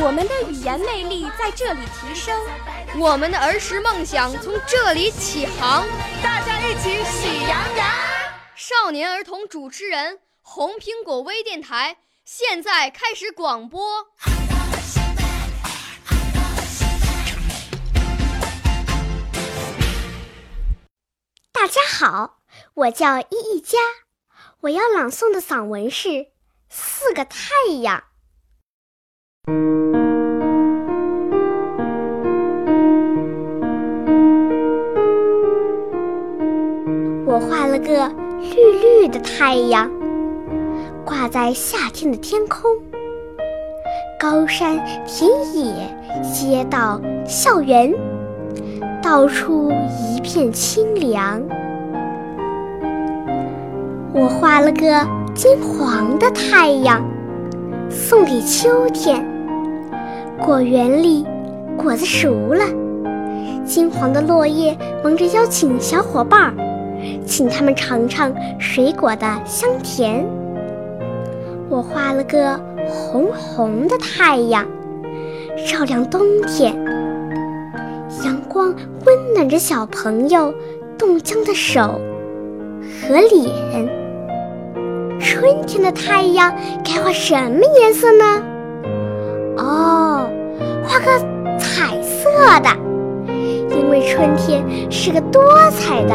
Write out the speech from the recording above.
我们的语言魅力在这里提升，我们的儿时梦想从这里起航。大家一起喜羊羊。少年儿童主持人，红苹果微电台。现在开始广播。大家好，我叫依依佳，我要朗诵的散文是《四个太阳》。我画了个绿绿的太阳。挂在夏天的天空，高山、田野、街道、校园，到处一片清凉。我画了个金黄的太阳，送给秋天。果园里果子熟了，金黄的落叶忙着邀请小伙伴儿，请他们尝尝水果的香甜。我画了个红红的太阳，照亮冬天。阳光温暖着小朋友冻僵的手和脸。春天的太阳该画什么颜色呢？哦，画个彩色的，因为春天是个多彩的